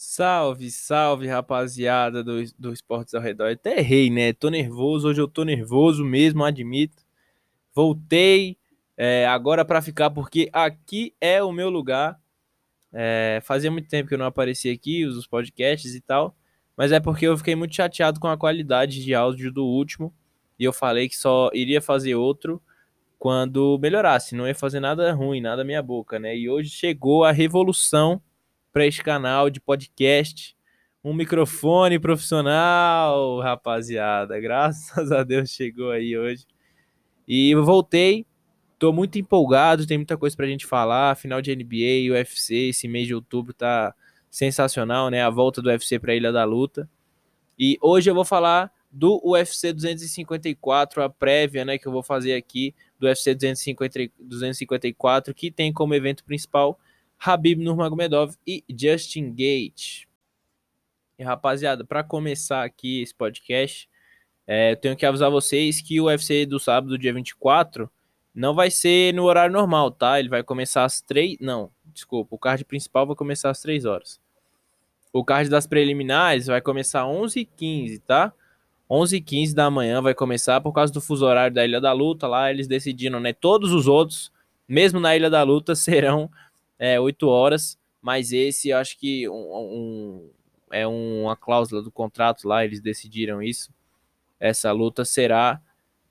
Salve, salve, rapaziada do, do Esportes ao Redor. Até errei, né? Tô nervoso, hoje eu tô nervoso mesmo, admito. Voltei é, agora para ficar, porque aqui é o meu lugar. É, fazia muito tempo que eu não aparecia aqui, os podcasts e tal, mas é porque eu fiquei muito chateado com a qualidade de áudio do último e eu falei que só iria fazer outro quando melhorasse, não ia fazer nada ruim, nada minha boca, né? E hoje chegou a revolução para este canal de podcast. Um microfone profissional, rapaziada. Graças a Deus chegou aí hoje. E eu voltei. Tô muito empolgado, tem muita coisa pra gente falar. Final de NBA, UFC, esse mês de outubro tá sensacional, né? A volta do UFC pra Ilha da Luta. E hoje eu vou falar do UFC 254, a prévia, né, que eu vou fazer aqui do UFC 250, 254, que tem como evento principal Habib Nurmagomedov e Justin Gate. E rapaziada, para começar aqui esse podcast, é, eu tenho que avisar vocês que o UFC do sábado, dia 24, não vai ser no horário normal, tá? Ele vai começar às 3. Não, desculpa, o card principal vai começar às 3 horas. O card das preliminares vai começar às 11h15, tá? 11h15 da manhã vai começar por causa do fuso horário da Ilha da Luta. Lá eles decidiram, né? Todos os outros, mesmo na Ilha da Luta, serão é, 8 horas, mas esse acho que um, um, é uma cláusula do contrato lá, eles decidiram isso. Essa luta será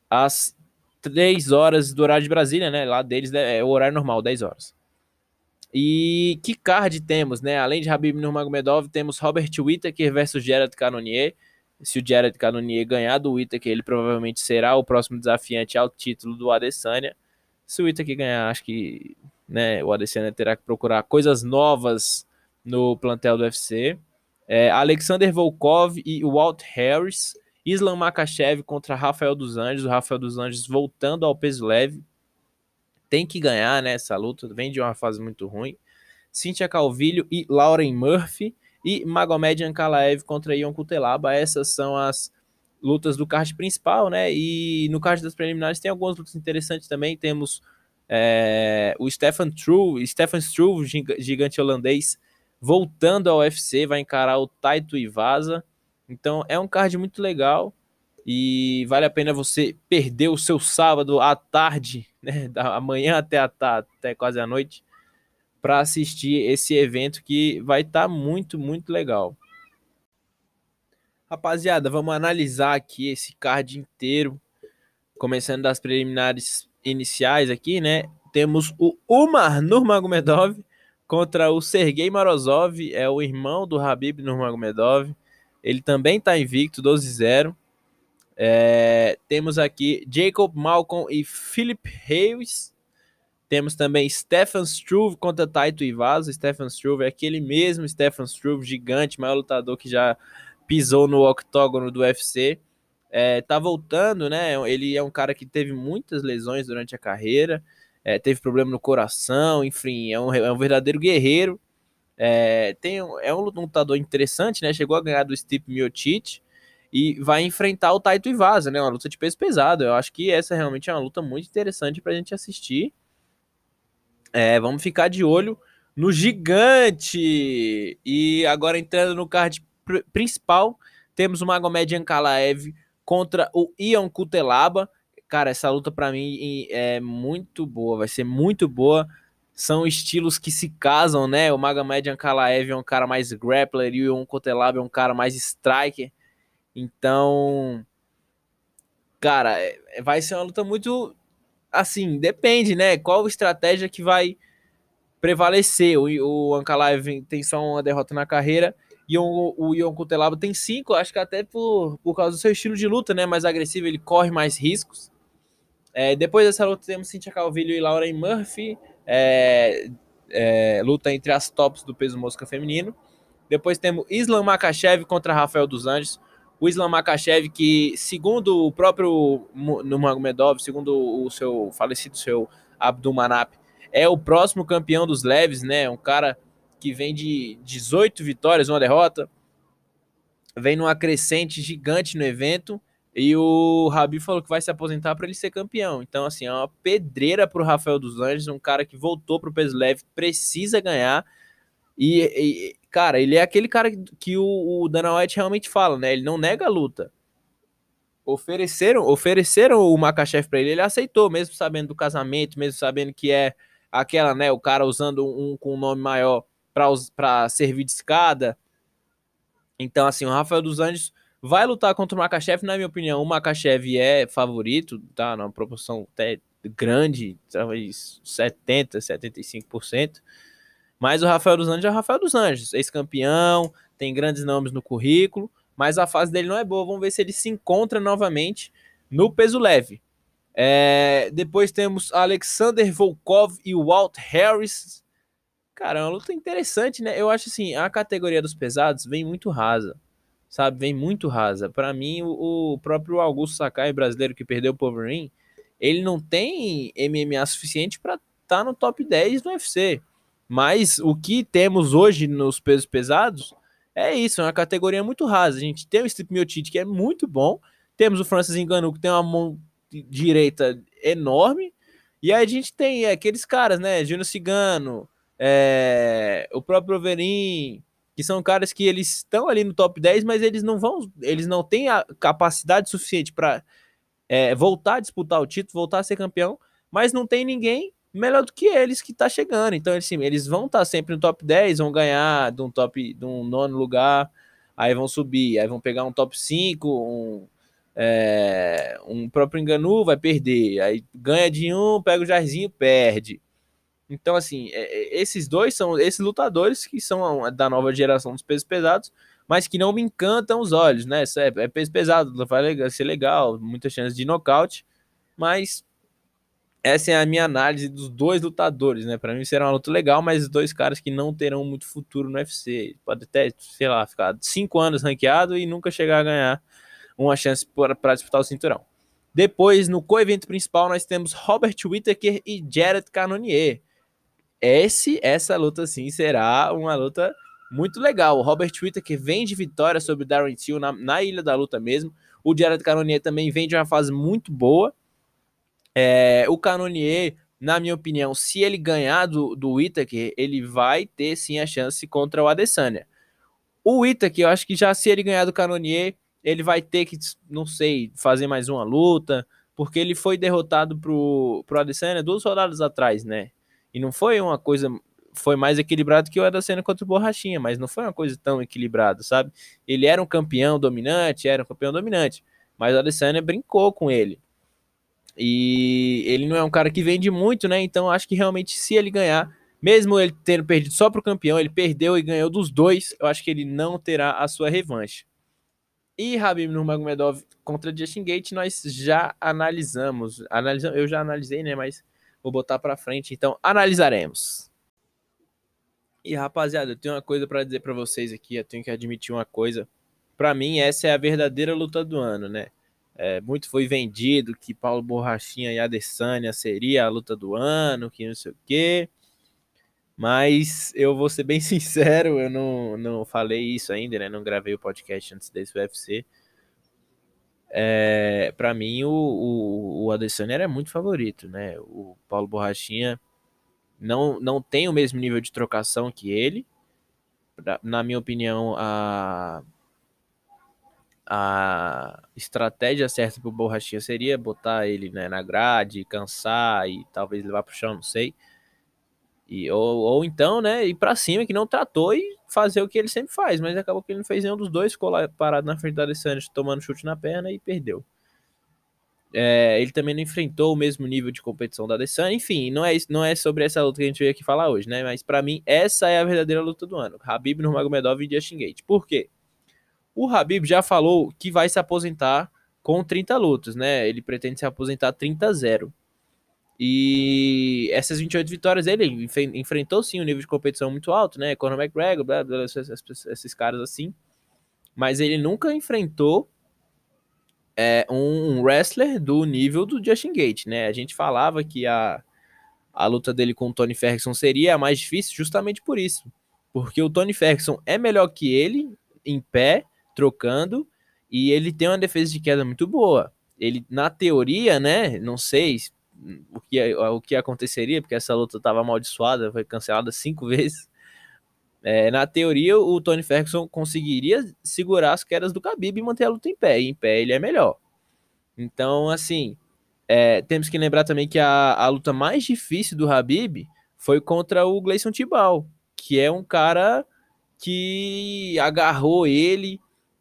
às 3 horas do horário de Brasília, né? Lá deles é o horário normal, 10 horas. E que card temos, né? Além de Habib Nurmagomedov, temos Robert Whittaker versus Gerard Cannonier. Se o Gerard Cannonier ganhar do Whittaker, ele provavelmente será o próximo desafiante ao título do Adesanya. Se o Whittaker ganhar, acho que né? O Adesanya terá que procurar coisas novas no plantel do UFC. É, Alexander Volkov e Walt Harris. Islam Makachev contra Rafael dos Anjos. O Rafael dos Anjos voltando ao peso leve. Tem que ganhar né, essa luta. Vem de uma fase muito ruim. Cynthia Calvillo e Lauren Murphy. E Magomed Ankalaev contra Ion Kutelaba. Essas são as lutas do card principal, né? E no card das preliminares tem algumas lutas interessantes também. Temos é, o Stefan Struve, Stefan Struve, gigante holandês, voltando ao UFC, vai encarar o Taito Ivasa. Então é um card muito legal e vale a pena você perder o seu sábado à tarde, né, da manhã até a até quase a noite, para assistir esse evento que vai estar tá muito, muito legal. Rapaziada, vamos analisar aqui esse card inteiro, começando das preliminares iniciais aqui, né? Temos o Umar Nurmagomedov contra o Sergei Morozov, é o irmão do Habib Nurmagomedov. Ele também está invicto, 12-0. É, temos aqui Jacob Malcolm e Philip Hayes. Temos também Stefan Struve contra Taito Ivaso. Stefan Struve é aquele mesmo Stefan Struve, gigante, maior lutador que já pisou no octógono do UFC é, tá voltando, né? Ele é um cara que teve muitas lesões durante a carreira, é, teve problema no coração, enfim, é um, é um verdadeiro guerreiro. É, tem, é um lutador interessante, né? Chegou a ganhar do Stipe Miocic e vai enfrentar o Taito Ivasa, né? Uma luta de peso pesado. Eu acho que essa realmente é uma luta muito interessante pra gente assistir. É, vamos ficar de olho no gigante. E agora entrando no card principal, temos o Magomed Ankalaev contra o Ion Kutelaba. Cara, essa luta para mim é muito boa, vai ser muito boa. São estilos que se casam, né? O Magomed Ankalaev é um cara mais grappler e o Ion Kutelaba é um cara mais striker. Então, cara, é, vai ser uma luta muito assim, depende, né? Qual estratégia que vai prevalecer? O Ankalaev tem só uma derrota na carreira e o, Ion Cutelaba tem cinco, acho que até por, por causa do seu estilo de luta, né? Mais agressivo, ele corre mais riscos. É, depois dessa luta temos Cynthia Calvillo e Lauren Murphy. É, é, luta entre as tops do peso mosca feminino. Depois temos Islam Makachev contra Rafael dos Anjos. O Islam Makachev, que segundo o próprio Nurmagomedov, segundo o seu falecido seu Abdulmanap, é o próximo campeão dos leves, né? Um cara que vem de 18 vitórias, uma derrota, vem numa crescente gigante no evento. E o Rabi falou que vai se aposentar para ele ser campeão. Então, assim, é uma pedreira para o Rafael dos Anjos, um cara que voltou para o peso leve, precisa ganhar. E, e, cara, ele é aquele cara que o, o Dana White realmente fala, né? Ele não nega a luta. Ofereceram, ofereceram o Makachev para ele, ele aceitou, mesmo sabendo do casamento, mesmo sabendo que é aquela, né, o cara usando um com um nome maior para servir de escada. Então, assim, o Rafael dos Anjos vai lutar contra o Makachev, na minha opinião, o Makachev é favorito, tá? Na proporção até grande, talvez 70, 75%. Mas o Rafael dos Anjos é o Rafael dos Anjos, ex-campeão, tem grandes nomes no currículo, mas a fase dele não é boa. Vamos ver se ele se encontra novamente no peso leve. É, depois temos Alexander Volkov e Walt Harris. Cara, é uma luta interessante, né? Eu acho assim, a categoria dos pesados vem muito rasa, sabe? Vem muito rasa. Para mim, o, o, próprio Augusto Sakai, brasileiro que perdeu o Poverin, ele não tem MMA suficiente para estar tá no top 10 do UFC. Mas o que temos hoje nos pesos pesados é isso, é uma categoria muito rasa. A gente tem o Strip Miotite, que é muito bom. Temos o Francis Ngannou, que tem uma mão direita enorme. E aí a gente tem aqueles caras, né? Júnior Cigano, é, o próprio Overin, que são caras que eles estão ali no top 10, mas eles não vão, eles não têm a capacidade suficiente para é, voltar a disputar o título, voltar a ser campeão, mas não tem ninguém melhor do que eles que tá chegando. Então, assim, eles vão estar tá sempre no top 10, vão ganhar de um top, de um nono lugar, aí vão subir, aí vão pegar um top 5, um, é, um próprio Enganu vai perder, aí ganha de um, pega o Jairzinho, perde. Então, assim, é, é, esses dois são esses lutadores que são da nova geração dos pesos pesados, mas que não me encantam os olhos, né? É, é peso pesado, vai ser legal, muita chance de nocaute, mas essa é a minha análise dos dois lutadores, né? Para mim será uma luta legal, mas dois caras que não terão muito futuro no UFC. Pode até, sei lá, ficar cinco anos ranqueado e nunca chegar a ganhar uma chance para disputar o cinturão. Depois, no co-evento principal, nós temos Robert Whittaker e Jared Cannonier. Esse, essa luta, sim, será uma luta muito legal. O Robert Whittaker vem de vitória sobre Darren Till na, na Ilha da Luta mesmo. O Jared Cannonier também vem de uma fase muito boa. É, o Canonier, na minha opinião, se ele ganhar do, do Itaker, ele vai ter sim a chance contra o Adesanya. O Itaker, eu acho que já se ele ganhar do Canonier, ele vai ter que, não sei, fazer mais uma luta, porque ele foi derrotado pro, pro Adesanya duas rodadas atrás, né? E não foi uma coisa, foi mais equilibrado que o Adesanya contra o Borrachinha, mas não foi uma coisa tão equilibrada, sabe? Ele era um campeão dominante, era um campeão dominante, mas o Adesanya brincou com ele. E ele não é um cara que vende muito, né? Então acho que realmente se ele ganhar, mesmo ele tendo perdido só para o campeão, ele perdeu e ganhou dos dois, eu acho que ele não terá a sua revanche. E Habib Nurmagomedov contra Justin Gate nós já analisamos, analisamos, eu já analisei, né, mas vou botar para frente, então analisaremos. E rapaziada, eu tenho uma coisa para dizer para vocês aqui, eu tenho que admitir uma coisa. Para mim essa é a verdadeira luta do ano, né? É, muito foi vendido que Paulo Borrachinha e Adesanya seria a luta do ano, que não sei o quê. Mas eu vou ser bem sincero, eu não, não falei isso ainda, né? Não gravei o podcast antes desse UFC. É, para mim, o, o, o Adesanya era muito favorito, né? O Paulo Borrachinha não, não tem o mesmo nível de trocação que ele. Na minha opinião, a a estratégia certa para o Borrachinha seria botar ele né, na grade, cansar e talvez levar para o chão, não sei. E, ou, ou então, né, ir para cima, que não tratou e fazer o que ele sempre faz, mas acabou que ele não fez nenhum dos dois, ficou lá parado na frente da Alessandro, tomando chute na perna e perdeu. É, ele também não enfrentou o mesmo nível de competição da Adesanya, enfim, não é, não é sobre essa luta que a gente veio aqui falar hoje, né, mas para mim essa é a verdadeira luta do ano, Habib Nurmagomedov e Justin Gate. Por quê? O Habib já falou que vai se aposentar com 30 lutas, né? Ele pretende se aposentar 30-0. E essas 28 vitórias ele enfrentou sim um nível de competição muito alto, né? Conor McGregor, blá, blá, esses, esses, caras assim. Mas ele nunca enfrentou é, um wrestler do nível do Justin Gate, né? A gente falava que a, a luta dele com o Tony Ferguson seria a mais difícil justamente por isso. Porque o Tony Ferguson é melhor que ele em pé, trocando, e ele tem uma defesa de queda muito boa. Ele, na teoria, né, não sei o que, o que aconteceria, porque essa luta estava amaldiçoada, foi cancelada cinco vezes. É, na teoria, o Tony Ferguson conseguiria segurar as quedas do Khabib e manter a luta em pé. E em pé ele é melhor. Então, assim, é, temos que lembrar também que a, a luta mais difícil do Habib foi contra o Gleison Tibal, que é um cara que agarrou ele,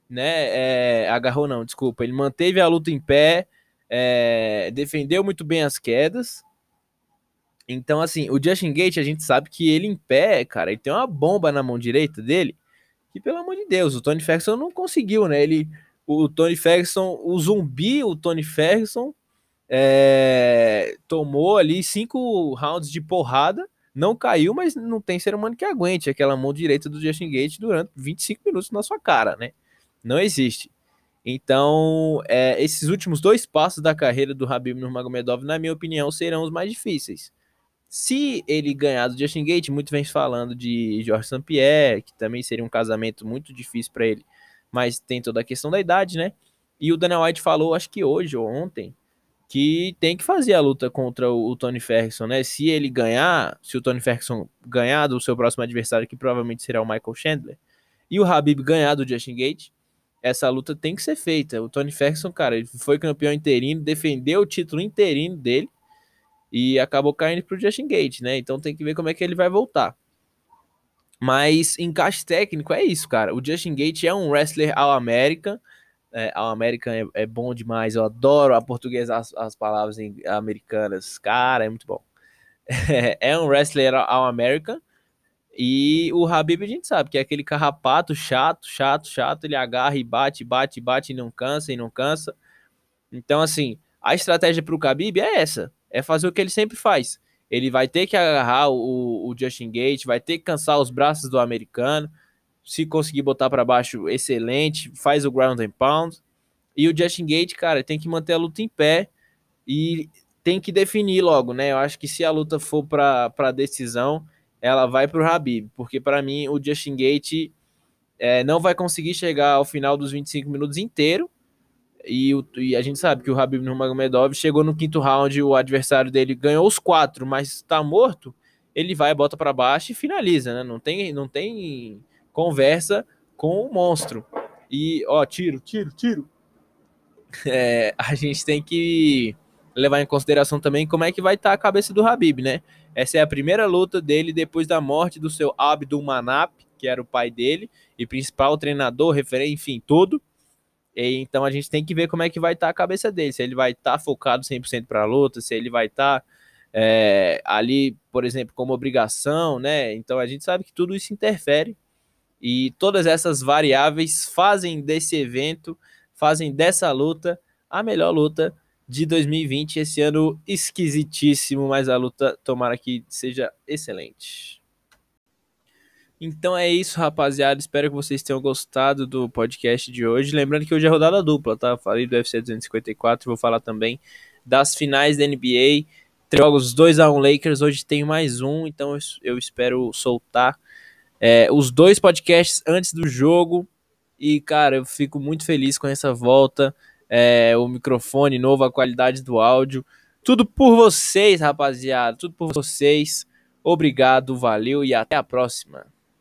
né? É, agarrou não, desculpa. Ele manteve a luta em pé, é, defendeu muito bem as quedas. Então, assim, o Justin Gate, a gente sabe que ele em pé, cara, ele tem uma bomba na mão direita dele, que pelo amor de Deus, o Tony Ferguson não conseguiu, né? Ele, o Tony Ferguson, o zumbi, o Tony Ferguson, é, tomou ali cinco rounds de porrada, não caiu, mas não tem ser humano que aguente aquela mão direita do Justin Gate durante 25 minutos na sua cara, né? Não existe. Então, é, esses últimos dois passos da carreira do Habib Nurmagomedov, na minha opinião, serão os mais difíceis. Se ele ganhar do Justin Gate, muito vem falando de George St. Pierre, que também seria um casamento muito difícil para ele, mas tem toda a questão da idade, né? E o Daniel White falou, acho que hoje ou ontem, que tem que fazer a luta contra o, o, Tony Ferguson, né? Se ele ganhar, se o Tony Ferguson ganhar do seu próximo adversário, que provavelmente será o Michael Chandler, e o Habib ganhar do Justin Gate, essa luta tem que ser feita. O Tony Ferguson, cara, ele foi campeão interino, defendeu o título interino dele e acabou caindo pro Justin Gate, né? Então tem que ver como é que ele vai voltar. Mas encaixe técnico é isso, cara. O Justin Gate é um wrestler ao América é, ao American é, é, bom demais. Eu adoro a portuguesa, as, as palavras em, americanas. Cara, é muito bom. É, um wrestler ao American. E o Habib a gente sabe que é aquele carrapato chato, chato, chato. Ele agarra e bate, bate, bate e não cansa e não cansa. Então, assim, a estratégia para o Khabib é essa: é fazer o que ele sempre faz. Ele vai ter que agarrar o, o Justin Gate, vai ter que cansar os braços do americano se conseguir botar para baixo, excelente. Faz o ground and pound. E o Justin Gate, cara, tem que manter a luta em pé e tem que definir logo, né? Eu acho que se a luta for para decisão, ela vai para o Habib, porque para mim o Justin Gate é, não vai conseguir chegar ao final dos 25 minutos inteiro. E, o, e a gente sabe que o Habib Nurmagomedov chegou no quinto round, o adversário dele ganhou os quatro, mas está morto. Ele vai, bota para baixo e finaliza, né? Não tem, não tem conversa com o monstro. E, ó, tiro, tiro, tiro. É, a gente tem que levar em consideração também como é que vai estar tá a cabeça do Habib, né? Essa é a primeira luta dele depois da morte do seu Abdul Manap, que era o pai dele, e principal treinador, referente, enfim, tudo. E, então a gente tem que ver como é que vai estar tá a cabeça dele, se ele vai estar tá focado 100% para a luta, se ele vai estar tá, é, ali, por exemplo, como obrigação, né? Então a gente sabe que tudo isso interfere e todas essas variáveis fazem desse evento, fazem dessa luta a melhor luta de 2020. Esse ano esquisitíssimo, mas a luta tomara que seja excelente. Então é isso, rapaziada. Espero que vocês tenham gostado do podcast de hoje. Lembrando que hoje é rodada dupla, tá? Falei do UFC 254, vou falar também das finais da NBA. Jogos 2 a 1 Lakers, hoje tem mais um, então eu espero soltar é, os dois podcasts antes do jogo. E, cara, eu fico muito feliz com essa volta. É, o microfone novo, a qualidade do áudio. Tudo por vocês, rapaziada. Tudo por vocês. Obrigado, valeu e até a próxima.